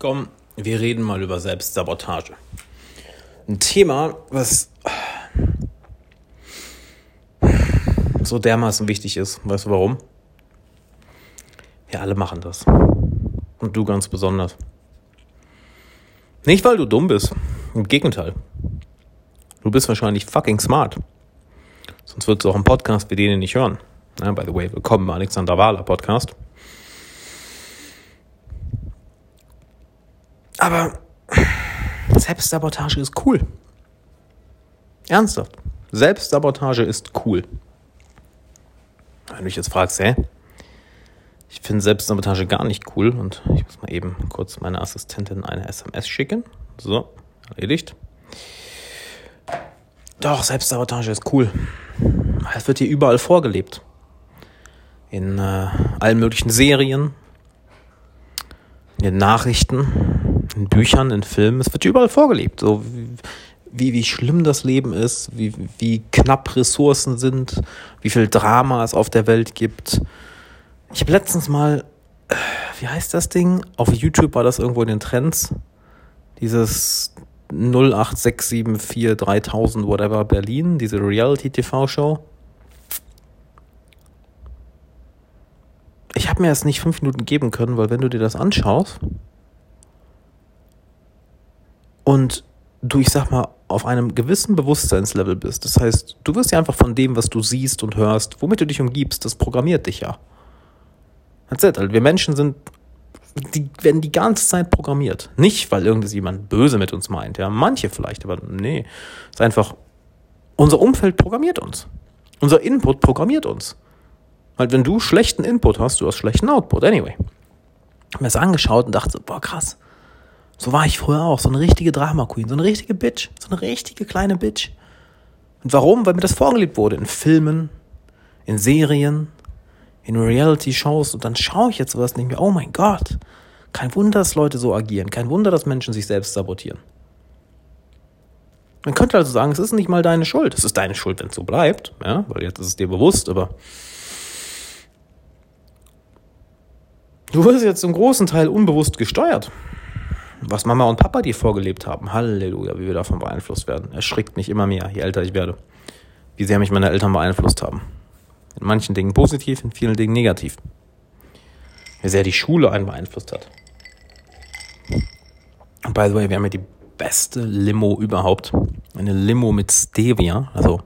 Komm, wir reden mal über Selbstsabotage. Ein Thema, was so dermaßen wichtig ist. Weißt du warum? Wir alle machen das. Und du ganz besonders. Nicht, weil du dumm bist. Im Gegenteil. Du bist wahrscheinlich fucking smart. Sonst würdest du auch einen Podcast wie den nicht hören. Ja, by the way, willkommen im Alexander Wahler Podcast. Aber Selbstsabotage ist cool. Ernsthaft. Selbstsabotage ist cool. Wenn du dich jetzt fragst, hä? Ich finde Selbstsabotage gar nicht cool und ich muss mal eben kurz meiner Assistentin eine SMS schicken. So, erledigt. Doch, Selbstsabotage ist cool. Es wird hier überall vorgelebt. In äh, allen möglichen Serien, in den Nachrichten, in Büchern, in Filmen, es wird überall vorgelebt. So wie, wie schlimm das Leben ist, wie, wie knapp Ressourcen sind, wie viel Drama es auf der Welt gibt. Ich habe letztens mal, äh, wie heißt das Ding? Auf YouTube war das irgendwo in den Trends. Dieses 08674 3000 whatever Berlin, diese Reality-TV-Show. Ich habe mir das nicht fünf Minuten geben können, weil wenn du dir das anschaust, und du, ich sag mal, auf einem gewissen Bewusstseinslevel bist. Das heißt, du wirst ja einfach von dem, was du siehst und hörst, womit du dich umgibst, das programmiert dich ja. That's it. Also wir Menschen sind, die werden die ganze Zeit programmiert. Nicht, weil irgendjemand böse mit uns meint, ja. Manche vielleicht, aber nee. Es ist einfach, unser Umfeld programmiert uns. Unser Input programmiert uns. Weil wenn du schlechten Input hast, du hast schlechten Output. Anyway. Ich habe mir das angeschaut und dachte, boah, krass so war ich früher auch, so eine richtige Drama Queen, so eine richtige Bitch, so eine richtige kleine Bitch. Und warum? Weil mir das vorgelebt wurde in Filmen, in Serien, in Reality-Shows und dann schaue ich jetzt sowas nicht mehr. Oh mein Gott, kein Wunder, dass Leute so agieren, kein Wunder, dass Menschen sich selbst sabotieren. Man könnte also sagen, es ist nicht mal deine Schuld. Es ist deine Schuld, wenn es so bleibt, ja, weil jetzt ist es dir bewusst, aber du wirst jetzt zum großen Teil unbewusst gesteuert was Mama und Papa dir vorgelebt haben. Halleluja, wie wir davon beeinflusst werden. Erschrickt mich immer mehr, je älter ich werde. Wie sehr mich meine Eltern beeinflusst haben. In manchen Dingen positiv, in vielen Dingen negativ. Wie sehr die Schule einen beeinflusst hat. Und by the way, wir haben ja die beste Limo überhaupt. Eine Limo mit Stevia, also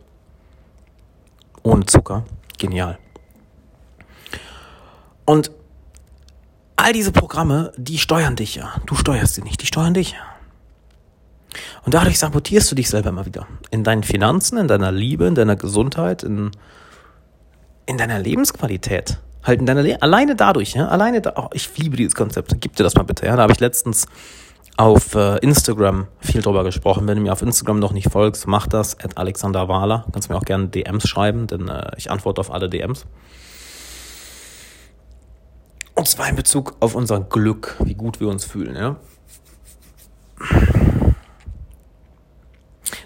ohne Zucker. Genial. Und all diese Programme, die steuern dich ja. Du steuerst sie nicht, die steuern dich. Und dadurch sabotierst du dich selber immer wieder. In deinen Finanzen, in deiner Liebe, in deiner Gesundheit, in, in deiner Lebensqualität. Halt in deiner Le alleine dadurch, ja, alleine da, oh, ich liebe dieses Konzept. Gib dir das mal bitte, ja. Da habe ich letztens auf äh, Instagram viel drüber gesprochen. Wenn du mir auf Instagram noch nicht folgst, mach das. Alexander Wahler. Kannst mir auch gerne DMs schreiben, denn äh, ich antworte auf alle DMs. Und zwar in Bezug auf unser Glück, wie gut wir uns fühlen. Ja?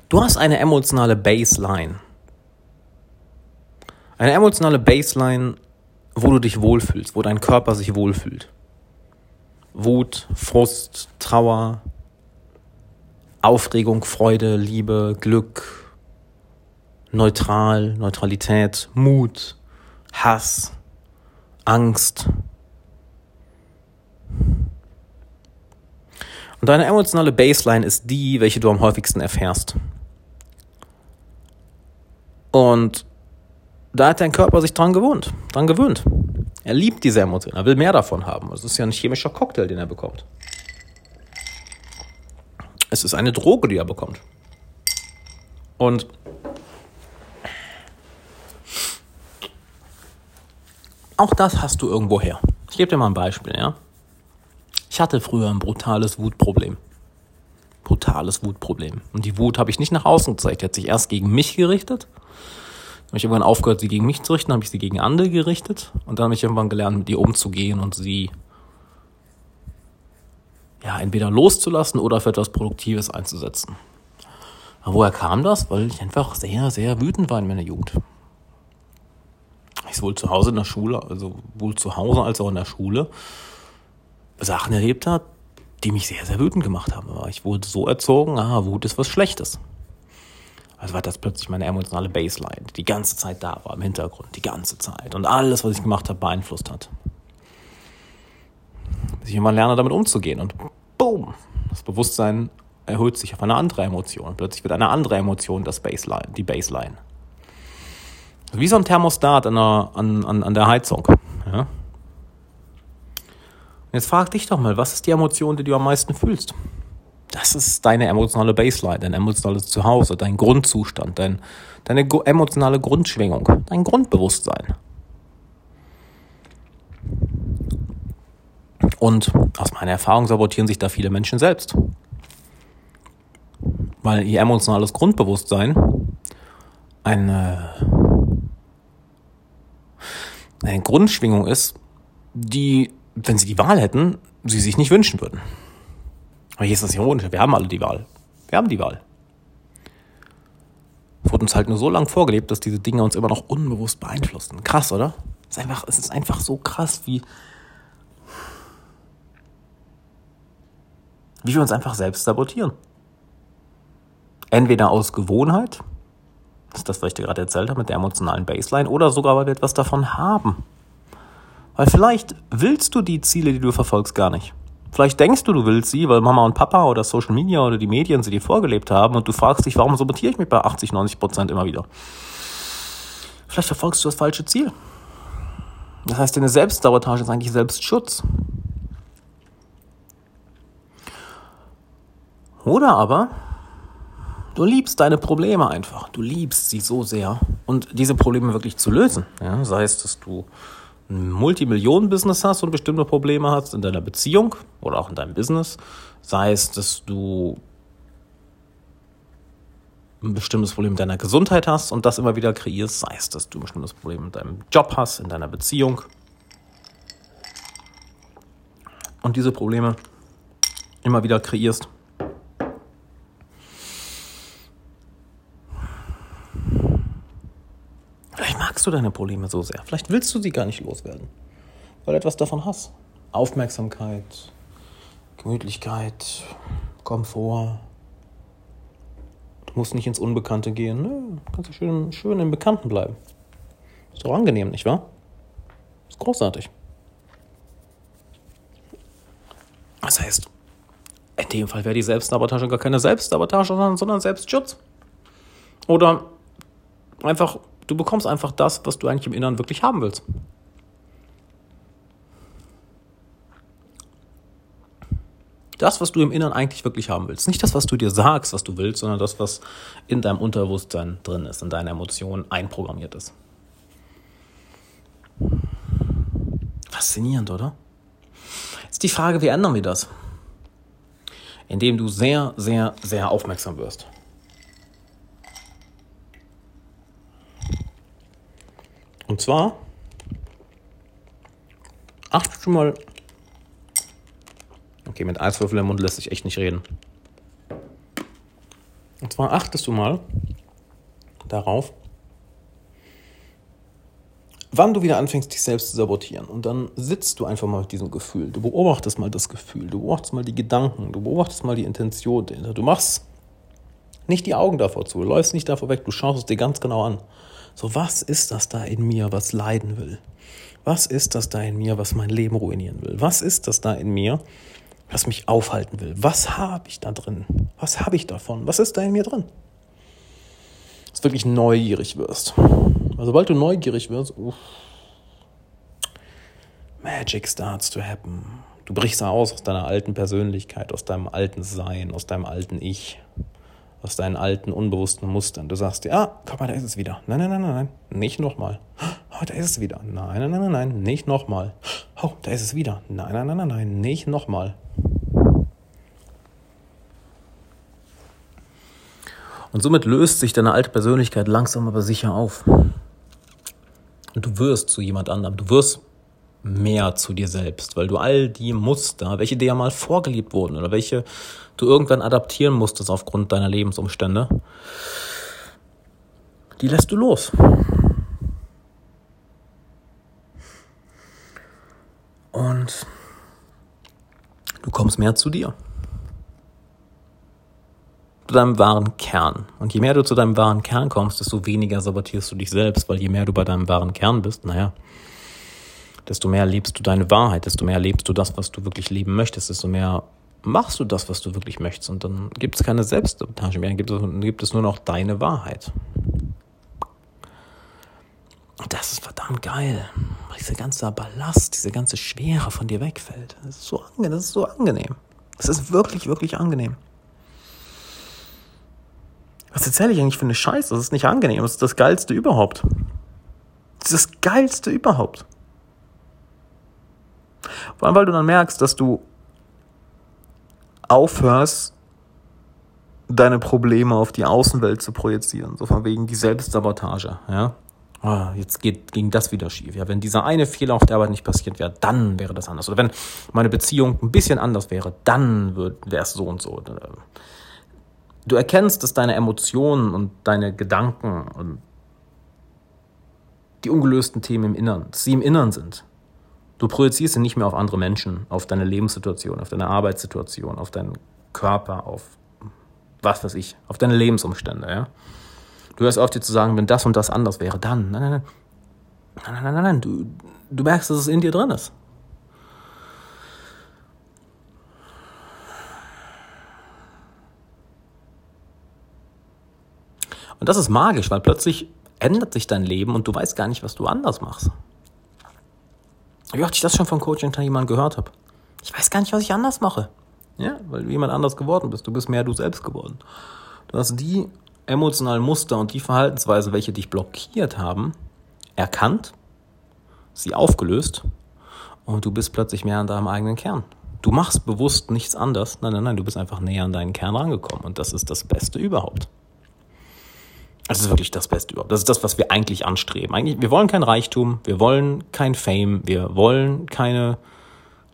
Du hast eine emotionale Baseline. Eine emotionale Baseline, wo du dich wohlfühlst, wo dein Körper sich wohlfühlt. Wut, Frust, Trauer, Aufregung, Freude, Liebe, Glück, neutral, Neutralität, Mut, Hass, Angst, Und deine emotionale Baseline ist die, welche du am häufigsten erfährst. Und da hat dein Körper sich dran gewohnt, dran gewöhnt. Er liebt diese Emotionen, er will mehr davon haben. Es ist ja ein chemischer Cocktail, den er bekommt. Es ist eine Droge, die er bekommt. Und auch das hast du irgendwo her. Ich gebe dir mal ein Beispiel, ja. Ich hatte früher ein brutales Wutproblem. Brutales Wutproblem. Und die Wut habe ich nicht nach außen gezeigt. Die hat sich erst gegen mich gerichtet. Dann habe ich irgendwann aufgehört, sie gegen mich zu richten, habe ich sie gegen andere gerichtet. Und dann habe ich irgendwann gelernt, mit ihr umzugehen und sie ja, entweder loszulassen oder für etwas Produktives einzusetzen. Aber woher kam das? Weil ich einfach sehr, sehr wütend war in meiner Jugend. Ich sowohl zu Hause in der Schule, also wohl zu Hause als auch in der Schule, Sachen erlebt hat, die mich sehr, sehr wütend gemacht haben. Ich wurde so erzogen, ah, Wut ist was Schlechtes. Also war das plötzlich meine emotionale Baseline, die die ganze Zeit da war im Hintergrund, die ganze Zeit. Und alles, was ich gemacht habe, beeinflusst hat. Bis ich immer lerne, damit umzugehen. Und boom, das Bewusstsein erhöht sich auf eine andere Emotion. Plötzlich wird eine andere Emotion das Baseline, die Baseline. Wie so ein Thermostat an der, an, an, an der Heizung. Ja? Jetzt frag dich doch mal, was ist die Emotion, die du am meisten fühlst? Das ist deine emotionale Baseline, dein emotionales Zuhause, dein Grundzustand, dein, deine emotionale Grundschwingung, dein Grundbewusstsein. Und aus meiner Erfahrung sabotieren sich da viele Menschen selbst. Weil ihr emotionales Grundbewusstsein eine, eine Grundschwingung ist, die wenn sie die Wahl hätten, sie sich nicht wünschen würden. Aber hier ist das ironisch. Wir haben alle die Wahl. Wir haben die Wahl. Wurde uns halt nur so lange vorgelebt, dass diese Dinge uns immer noch unbewusst beeinflussen. Krass, oder? Es ist einfach, es ist einfach so krass, wie, wie wir uns einfach selbst sabotieren. Entweder aus Gewohnheit, das ist das, was ich dir gerade erzählt habe mit der emotionalen Baseline, oder sogar, weil wir etwas davon haben. Weil vielleicht willst du die Ziele, die du verfolgst, gar nicht. Vielleicht denkst du, du willst sie, weil Mama und Papa oder Social Media oder die Medien sie dir vorgelebt haben und du fragst dich, warum sabotiere ich mich bei 80, 90 Prozent immer wieder? Vielleicht verfolgst du das falsche Ziel. Das heißt, deine Selbstsabotage ist eigentlich Selbstschutz. Oder aber du liebst deine Probleme einfach. Du liebst sie so sehr und diese Probleme wirklich zu lösen. Ja, sei es, dass du ein Multimillionen-Business hast und bestimmte Probleme hast in deiner Beziehung oder auch in deinem Business, sei es, dass du ein bestimmtes Problem in deiner Gesundheit hast und das immer wieder kreierst, sei es, dass du ein bestimmtes Problem in deinem Job hast, in deiner Beziehung und diese Probleme immer wieder kreierst. Magst du deine Probleme so sehr. Vielleicht willst du sie gar nicht loswerden, weil du etwas davon hast. Aufmerksamkeit, Gemütlichkeit, Komfort. Du musst nicht ins Unbekannte gehen. Nö, kannst du schön, schön im Bekannten bleiben. Ist doch angenehm, nicht wahr? Ist großartig. Das heißt, in dem Fall wäre die Selbstsabotage gar keine Selbstsabotage, sondern Selbstschutz. Oder einfach Du bekommst einfach das, was du eigentlich im Inneren wirklich haben willst. Das, was du im Inneren eigentlich wirklich haben willst. Nicht das, was du dir sagst, was du willst, sondern das, was in deinem Unterbewusstsein drin ist, in deinen Emotionen einprogrammiert ist. Faszinierend, oder? Jetzt die Frage, wie ändern wir das? Indem du sehr, sehr, sehr aufmerksam wirst. Und zwar achtest du mal. Okay, mit Eiswürfel im Mund lässt sich echt nicht reden. Und zwar achtest du mal darauf, wann du wieder anfängst, dich selbst zu sabotieren. Und dann sitzt du einfach mal mit diesem Gefühl. Du beobachtest mal das Gefühl, du beobachtest mal die Gedanken, du beobachtest mal die Intention dahinter. Du machst nicht die Augen davor zu, du läufst nicht davor weg, du schaust es dir ganz genau an. So, was ist das da in mir, was leiden will? Was ist das da in mir, was mein Leben ruinieren will? Was ist das da in mir, was mich aufhalten will? Was habe ich da drin? Was habe ich davon? Was ist da in mir drin? Dass du wirklich neugierig wirst. Also, sobald du neugierig wirst, uff, Magic starts to happen. Du brichst aus aus deiner alten Persönlichkeit, aus deinem alten Sein, aus deinem alten Ich aus deinen alten, unbewussten Mustern. Du sagst dir, ah, guck mal, da ist es wieder. Nein, nein, nein, nein, nein, nicht nochmal. Oh, da ist es wieder. Nein, nein, nein, nein, nein, nicht nochmal. Oh, da ist es wieder. Nein, nein, nein, nein, nein, nicht nochmal. Und somit löst sich deine alte Persönlichkeit langsam aber sicher auf. Und du wirst zu jemand anderem. Du wirst mehr zu dir selbst, weil du all die Muster, welche dir ja mal vorgelebt wurden oder welche du irgendwann adaptieren musstest aufgrund deiner Lebensumstände, die lässt du los. Und Du kommst mehr zu dir. Zu deinem wahren Kern. Und je mehr du zu deinem wahren Kern kommst, desto weniger sabotierst du dich selbst, weil je mehr du bei deinem wahren Kern bist, naja, desto mehr lebst du deine Wahrheit, desto mehr lebst du das, was du wirklich leben möchtest, desto mehr machst du das, was du wirklich möchtest. Und dann gibt es keine Selbstsabotage mehr, dann gibt es, nur noch deine Wahrheit. Und das ist verdammt geil. Dieser ganze Ballast, diese ganze Schwere von dir wegfällt. Das ist so angenehm. Das ist, so angenehm. Das ist wirklich, wirklich angenehm. Was erzähle ich eigentlich für eine Scheiße? Das ist nicht angenehm. Das ist das Geilste überhaupt. Das ist das Geilste überhaupt. Vor allem, weil du dann merkst, dass du aufhörst, deine Probleme auf die Außenwelt zu projizieren. So von wegen die Selbstsabotage, ja. Oh, jetzt geht, ging das wieder schief. Ja, wenn dieser eine Fehler auf der Arbeit nicht passiert wäre, dann wäre das anders. Oder wenn meine Beziehung ein bisschen anders wäre, dann wäre es so und so. Du erkennst, dass deine Emotionen und deine Gedanken und die ungelösten Themen im Innern, dass sie im Innern sind. Du projizierst sie nicht mehr auf andere Menschen, auf deine Lebenssituation, auf deine Arbeitssituation, auf deinen Körper, auf was weiß ich, auf deine Lebensumstände, ja. Du hörst auf, dir zu sagen, wenn das und das anders wäre, dann. Nein, nein, nein. Nein, nein, nein, nein, nein. Du, du merkst, dass es in dir drin ist. Und das ist magisch, weil plötzlich ändert sich dein Leben und du weißt gar nicht, was du anders machst. Wie oft ich das schon von Coaching jemand gehört habe. Ich weiß gar nicht, was ich anders mache. Ja, weil du jemand anders geworden bist. Du bist mehr du selbst geworden. Du hast die emotionalen Muster und die Verhaltensweise, welche dich blockiert haben, erkannt, sie aufgelöst und du bist plötzlich mehr an deinem eigenen Kern. Du machst bewusst nichts anders. Nein, nein, nein, du bist einfach näher an deinen Kern rangekommen und das ist das Beste überhaupt. Das ist wirklich das Beste überhaupt. Das ist das, was wir eigentlich anstreben. Eigentlich, wir wollen kein Reichtum, wir wollen kein Fame, wir wollen keine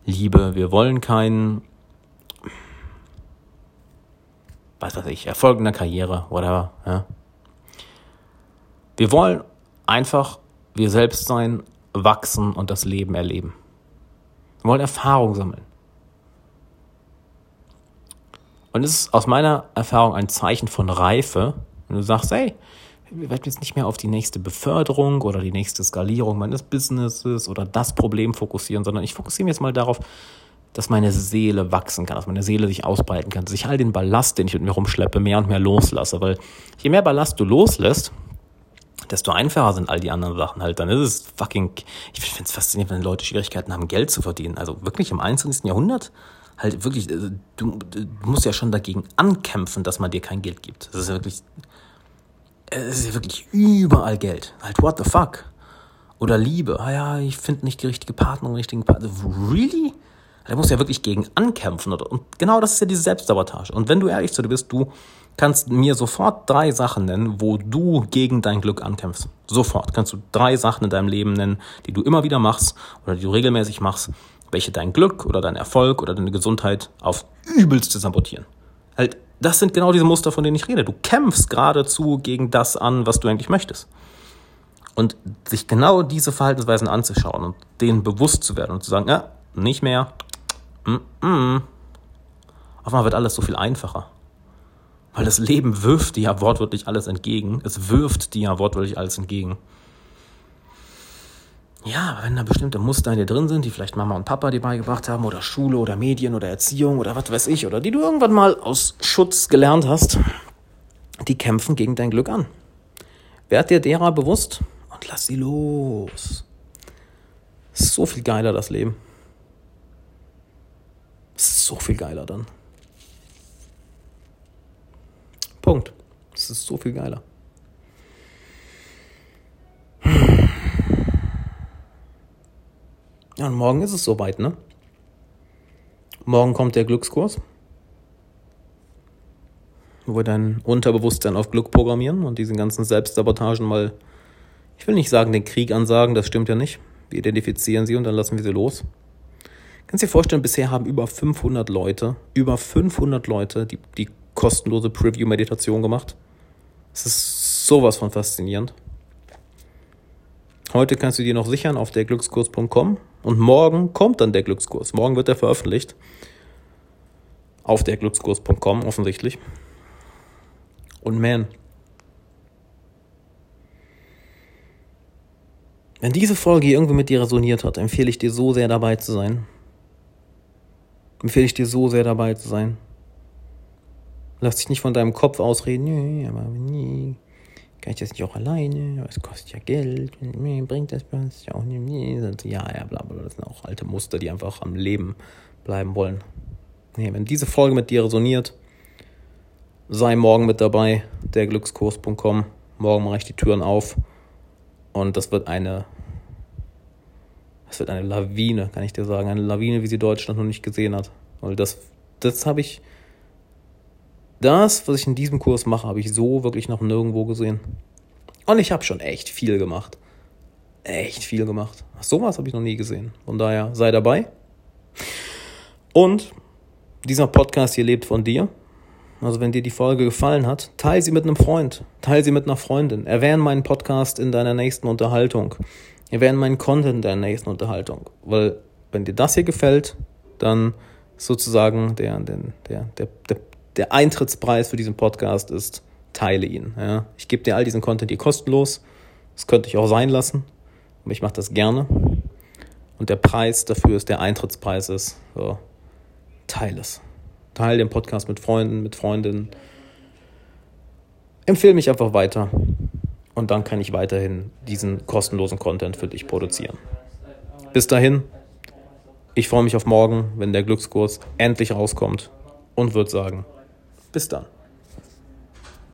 Liebe, wir wollen kein, was weiß ich, Erfolg in der Karriere, whatever. Ja. Wir wollen einfach wir selbst sein, wachsen und das Leben erleben. Wir wollen Erfahrung sammeln. Und es ist aus meiner Erfahrung ein Zeichen von Reife, wenn du sagst, hey, wir werden jetzt nicht mehr auf die nächste Beförderung oder die nächste Skalierung meines Businesses oder das Problem fokussieren, sondern ich fokussiere mich jetzt mal darauf, dass meine Seele wachsen kann, dass meine Seele sich ausbreiten kann, dass ich all den Ballast, den ich mit mir rumschleppe, mehr und mehr loslasse. Weil je mehr Ballast du loslässt, desto einfacher sind all die anderen Sachen halt. Dann ist es fucking, ich finde es faszinierend, wenn Leute Schwierigkeiten haben, Geld zu verdienen. Also wirklich im 21. Jahrhundert halt wirklich, äh, du, du musst ja schon dagegen ankämpfen, dass man dir kein Geld gibt. Das ist ja wirklich, es ist ja wirklich überall Geld. Halt, what the fuck? Oder Liebe. Ah ja, ich finde nicht die richtige Partnerin, richtigen Partner. Really? Da musst du ja wirklich gegen ankämpfen. Und genau das ist ja diese Selbstsabotage. Und wenn du ehrlich zu dir bist, du kannst mir sofort drei Sachen nennen, wo du gegen dein Glück ankämpfst. Sofort kannst du drei Sachen in deinem Leben nennen, die du immer wieder machst oder die du regelmäßig machst, welche dein Glück oder dein Erfolg oder deine Gesundheit auf übelste sabotieren. Halt das sind genau diese Muster, von denen ich rede. Du kämpfst geradezu gegen das an, was du eigentlich möchtest. Und sich genau diese Verhaltensweisen anzuschauen und denen bewusst zu werden und zu sagen, ja, nicht mehr. Mm -mm. Auf einmal wird alles so viel einfacher. Weil das Leben wirft dir ja wortwörtlich alles entgegen. Es wirft dir ja wortwörtlich alles entgegen. Ja, wenn da bestimmte Muster in dir drin sind, die vielleicht Mama und Papa dir beigebracht haben, oder Schule oder Medien oder Erziehung oder was weiß ich, oder die du irgendwann mal aus Schutz gelernt hast, die kämpfen gegen dein Glück an. Werd dir derer bewusst und lass sie los. so viel geiler, das Leben. So viel geiler dann. Punkt. Es ist so viel geiler. Ja, und morgen ist es soweit, ne? Morgen kommt der Glückskurs, wo wir dein Unterbewusstsein auf Glück programmieren und diesen ganzen Selbstsabotagen mal, ich will nicht sagen, den Krieg ansagen, das stimmt ja nicht. Wir identifizieren sie und dann lassen wir sie los. Kannst dir vorstellen, bisher haben über 500 Leute, über 500 Leute die, die kostenlose Preview-Meditation gemacht. Es ist sowas von faszinierend. Heute kannst du dir noch sichern auf derglückskurs.com und morgen kommt dann der Glückskurs. Morgen wird er veröffentlicht. Auf der Glückskurs.com offensichtlich. Und man, wenn diese Folge irgendwie mit dir resoniert hat, empfehle ich dir so sehr dabei zu sein. Empfehle ich dir so sehr dabei zu sein. Lass dich nicht von deinem Kopf ausreden. Kann ich das nicht auch alleine? Es kostet ja Geld. Bringt das was? Ja, auch nicht. Ja, ja, bla, bla. Das sind auch alte Muster, die einfach am Leben bleiben wollen. Nee, wenn diese Folge mit dir resoniert, sei morgen mit dabei, derglückskurs.com. Morgen mache ich die Türen auf und das wird eine, das wird eine Lawine, kann ich dir sagen, eine Lawine, wie sie Deutschland noch nicht gesehen hat. Weil das, das habe ich, das, was ich in diesem Kurs mache, habe ich so wirklich noch nirgendwo gesehen. Und ich habe schon echt viel gemacht. Echt viel gemacht. Sowas habe ich noch nie gesehen. Von daher sei dabei. Und dieser Podcast hier lebt von dir. Also wenn dir die Folge gefallen hat, teile sie mit einem Freund, teile sie mit einer Freundin. Erwähne meinen Podcast in deiner nächsten Unterhaltung. Erwähne meinen Content in deiner nächsten Unterhaltung. Weil wenn dir das hier gefällt, dann sozusagen der, der, der, der, der Eintrittspreis für diesen Podcast ist, teile ihn. Ja. Ich gebe dir all diesen Content hier kostenlos. Das könnte ich auch sein lassen. Aber ich mache das gerne. Und der Preis dafür ist der Eintrittspreis ist. So teile es. Teile den Podcast mit Freunden, mit Freundinnen. Empfehle mich einfach weiter. Und dann kann ich weiterhin diesen kostenlosen Content für dich produzieren. Bis dahin, ich freue mich auf morgen, wenn der Glückskurs endlich rauskommt und würde sagen, bis dann.